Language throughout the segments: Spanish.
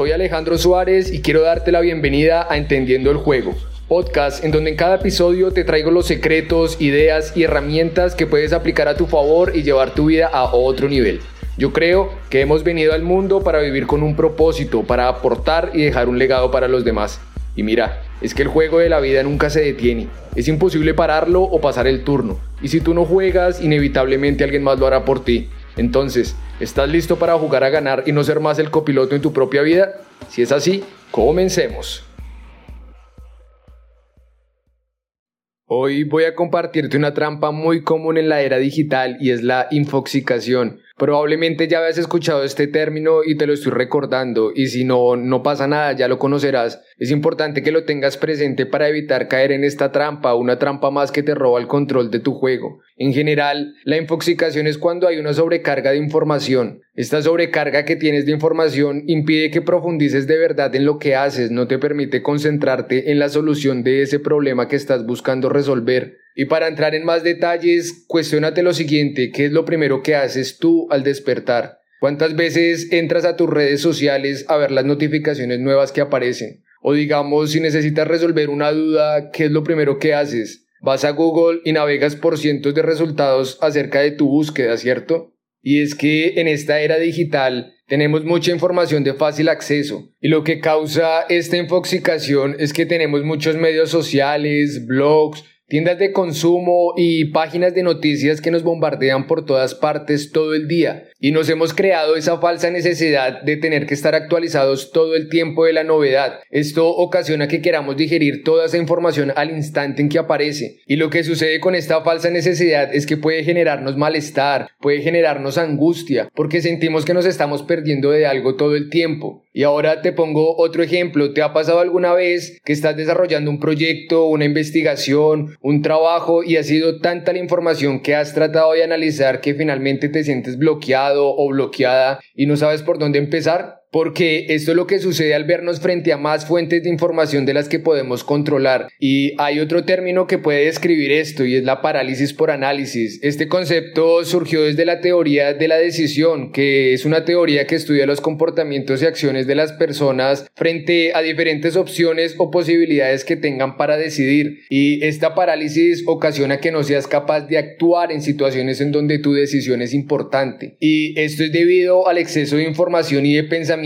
Soy Alejandro Suárez y quiero darte la bienvenida a Entendiendo el Juego, podcast en donde en cada episodio te traigo los secretos, ideas y herramientas que puedes aplicar a tu favor y llevar tu vida a otro nivel. Yo creo que hemos venido al mundo para vivir con un propósito, para aportar y dejar un legado para los demás. Y mira, es que el juego de la vida nunca se detiene. Es imposible pararlo o pasar el turno. Y si tú no juegas, inevitablemente alguien más lo hará por ti. Entonces, ¿estás listo para jugar a ganar y no ser más el copiloto en tu propia vida? Si es así, comencemos. Hoy voy a compartirte una trampa muy común en la era digital y es la infoxicación. Probablemente ya habías escuchado este término y te lo estoy recordando y si no, no pasa nada, ya lo conocerás. Es importante que lo tengas presente para evitar caer en esta trampa, una trampa más que te roba el control de tu juego. En general, la infoxicación es cuando hay una sobrecarga de información. Esta sobrecarga que tienes de información impide que profundices de verdad en lo que haces, no te permite concentrarte en la solución de ese problema que estás buscando resolver. Y para entrar en más detalles, cuestionate lo siguiente, ¿qué es lo primero que haces tú al despertar? ¿Cuántas veces entras a tus redes sociales a ver las notificaciones nuevas que aparecen? O digamos, si necesitas resolver una duda, ¿qué es lo primero que haces? Vas a Google y navegas por cientos de resultados acerca de tu búsqueda, ¿cierto? Y es que en esta era digital tenemos mucha información de fácil acceso y lo que causa esta infoxicación es que tenemos muchos medios sociales, blogs, tiendas de consumo y páginas de noticias que nos bombardean por todas partes todo el día y nos hemos creado esa falsa necesidad de tener que estar actualizados todo el tiempo de la novedad. Esto ocasiona que queramos digerir toda esa información al instante en que aparece. Y lo que sucede con esta falsa necesidad es que puede generarnos malestar, puede generarnos angustia, porque sentimos que nos estamos perdiendo de algo todo el tiempo. Y ahora te pongo otro ejemplo. ¿Te ha pasado alguna vez que estás desarrollando un proyecto, una investigación, un trabajo y ha sido tanta la información que has tratado de analizar que finalmente te sientes bloqueado? O bloqueada y no sabes por dónde empezar? Porque esto es lo que sucede al vernos frente a más fuentes de información de las que podemos controlar. Y hay otro término que puede describir esto y es la parálisis por análisis. Este concepto surgió desde la teoría de la decisión, que es una teoría que estudia los comportamientos y acciones de las personas frente a diferentes opciones o posibilidades que tengan para decidir. Y esta parálisis ocasiona que no seas capaz de actuar en situaciones en donde tu decisión es importante. Y esto es debido al exceso de información y de pensamiento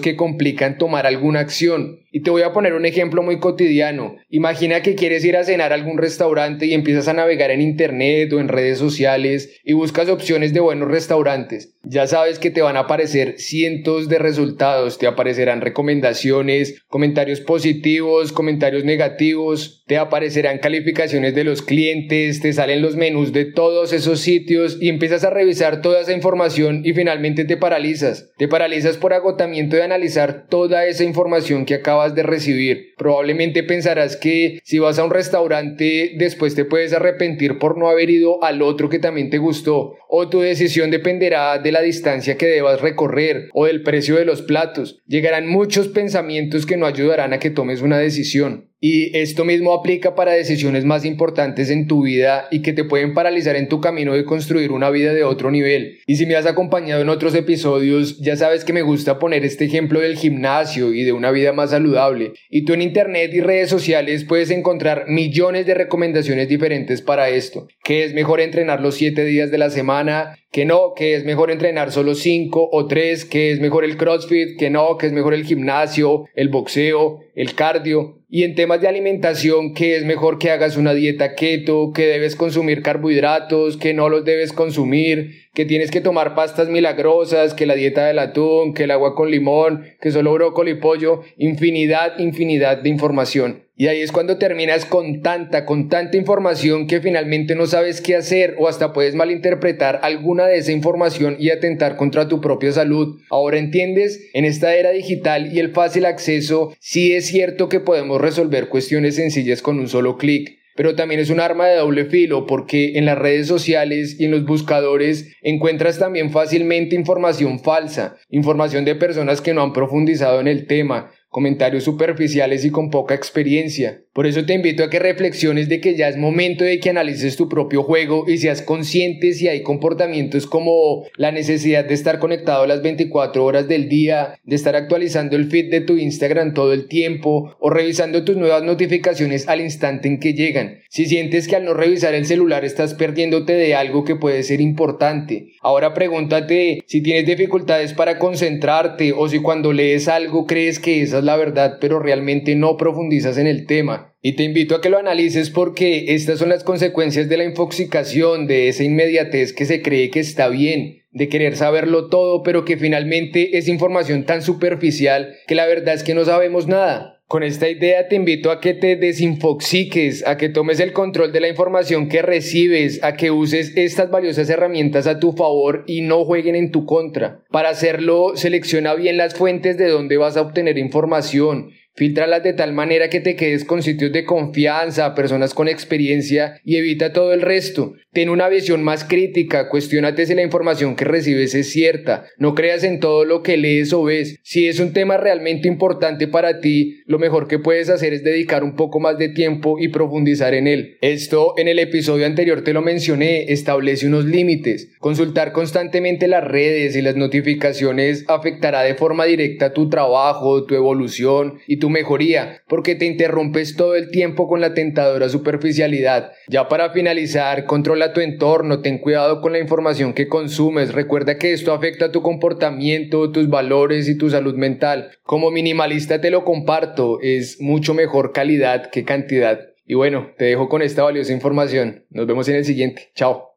que complican tomar alguna acción. Y te voy a poner un ejemplo muy cotidiano. Imagina que quieres ir a cenar a algún restaurante y empiezas a navegar en internet o en redes sociales y buscas opciones de buenos restaurantes. Ya sabes que te van a aparecer cientos de resultados, te aparecerán recomendaciones, comentarios positivos, comentarios negativos, te aparecerán calificaciones de los clientes, te salen los menús de todos esos sitios y empiezas a revisar toda esa información y finalmente te paralizas. Te paralizas por agotamiento de analizar toda esa información que de recibir. Probablemente pensarás que si vas a un restaurante después te puedes arrepentir por no haber ido al otro que también te gustó o tu decisión dependerá de la distancia que debas recorrer o del precio de los platos. Llegarán muchos pensamientos que no ayudarán a que tomes una decisión. Y esto mismo aplica para decisiones más importantes en tu vida y que te pueden paralizar en tu camino de construir una vida de otro nivel. Y si me has acompañado en otros episodios, ya sabes que me gusta poner este ejemplo del gimnasio y de una vida más saludable. Y tú en internet y redes sociales puedes encontrar millones de recomendaciones diferentes para esto. Que es mejor entrenar los 7 días de la semana, que no, que es mejor entrenar solo 5 o 3, que es mejor el CrossFit, que no, que es mejor el gimnasio, el boxeo, el cardio. Y en temas de alimentación, que es mejor que hagas una dieta keto, que debes consumir carbohidratos, que no los debes consumir, que tienes que tomar pastas milagrosas, que la dieta del atún, que el agua con limón, que solo brócoli y pollo, infinidad, infinidad de información. Y ahí es cuando terminas con tanta, con tanta información que finalmente no sabes qué hacer o hasta puedes malinterpretar alguna de esa información y atentar contra tu propia salud. Ahora entiendes, en esta era digital y el fácil acceso, sí es cierto que podemos resolver cuestiones sencillas con un solo clic pero también es un arma de doble filo porque en las redes sociales y en los buscadores encuentras también fácilmente información falsa, información de personas que no han profundizado en el tema, comentarios superficiales y con poca experiencia. Por eso te invito a que reflexiones de que ya es momento de que analices tu propio juego y seas consciente si hay comportamientos como la necesidad de estar conectado las 24 horas del día, de estar actualizando el feed de tu Instagram todo el tiempo o revisando tus nuevas notificaciones al instante en que llegan. Si sientes que al no revisar el celular estás perdiéndote de algo que puede ser importante. Ahora pregúntate si tienes dificultades para concentrarte o si cuando lees algo crees que esa es la verdad pero realmente no profundizas en el tema. Y te invito a que lo analices porque estas son las consecuencias de la infoxicación, de esa inmediatez que se cree que está bien, de querer saberlo todo, pero que finalmente es información tan superficial que la verdad es que no sabemos nada. Con esta idea te invito a que te desinfoxiques, a que tomes el control de la información que recibes, a que uses estas valiosas herramientas a tu favor y no jueguen en tu contra. Para hacerlo, selecciona bien las fuentes de donde vas a obtener información, Filtralas de tal manera que te quedes con sitios de confianza, personas con experiencia y evita todo el resto. Ten una visión más crítica, cuestionate si la información que recibes es cierta, no creas en todo lo que lees o ves. Si es un tema realmente importante para ti, lo mejor que puedes hacer es dedicar un poco más de tiempo y profundizar en él. Esto en el episodio anterior te lo mencioné, establece unos límites. Consultar constantemente las redes y las notificaciones afectará de forma directa tu trabajo, tu evolución y tu mejoría, porque te interrumpes todo el tiempo con la tentadora superficialidad. Ya para finalizar, controla tu entorno, ten cuidado con la información que consumes, recuerda que esto afecta tu comportamiento, tus valores y tu salud mental. Como minimalista te lo comparto, es mucho mejor calidad que cantidad. Y bueno, te dejo con esta valiosa información. Nos vemos en el siguiente. Chao.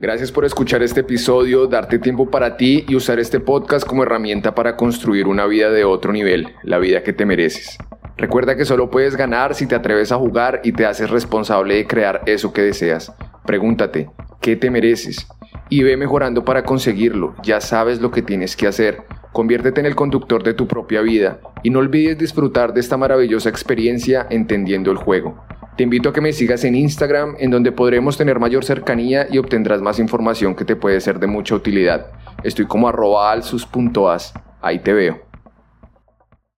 Gracias por escuchar este episodio, darte tiempo para ti y usar este podcast como herramienta para construir una vida de otro nivel, la vida que te mereces. Recuerda que solo puedes ganar si te atreves a jugar y te haces responsable de crear eso que deseas. Pregúntate, ¿qué te mereces? Y ve mejorando para conseguirlo, ya sabes lo que tienes que hacer. Conviértete en el conductor de tu propia vida y no olvides disfrutar de esta maravillosa experiencia entendiendo el juego. Te invito a que me sigas en Instagram, en donde podremos tener mayor cercanía y obtendrás más información que te puede ser de mucha utilidad. Estoy como arroba alsus.as. Ahí te veo.